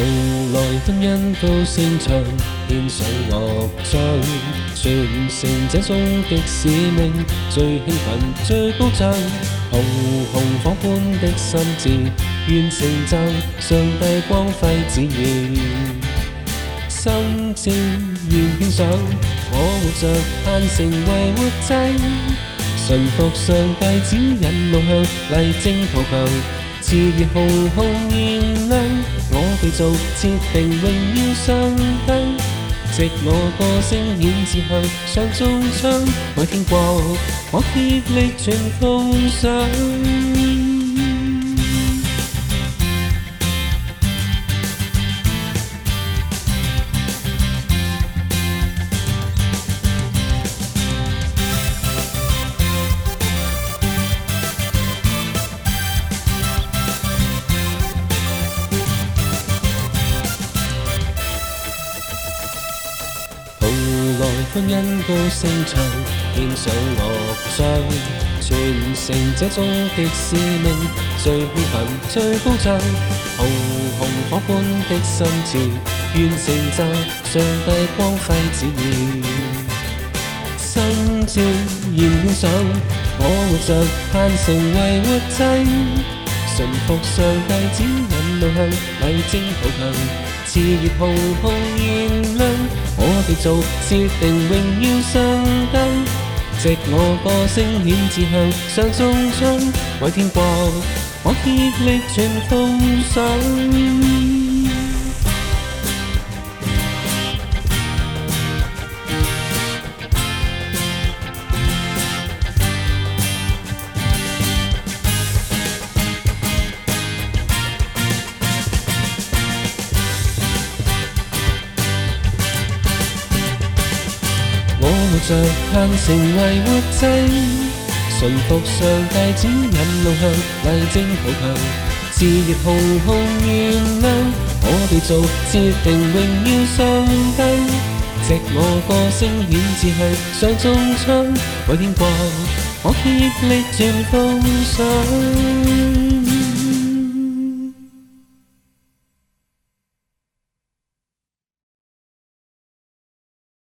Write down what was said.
从来婚姻到圣场，献上乐章，完成这种极使命，最兴奋，最高涨。红红火般的心志，愿成就上帝光辉旨意。心志愿献上，我活着献成为活祭，顺服上帝指引路向，励精图强。炽热红红艳丽，我被造设定荣耀上帝，藉我歌声献志向，上中唱，每天过，我竭力全奉上。歡欣高声唱，献上乐章，传承这終極使命，最興奮、最高涨，红红火般的心志，愿成就上帝光辉旨意。心照燃燒上，我活着盼成为活祭，順服上帝指引路向，邁進途程，炽热熊熊燃亮。造，是定榮耀上登。藉我歌聲顯志向，上送出為天國，我竭力全奉上。着向成為活祭，順服上帝指引路向，例證好強，熾熱紅紅燃亮，我哋做設定榮耀上帝，藉我歌聲顯志向，上中槍為天國，我竭力傳奉上。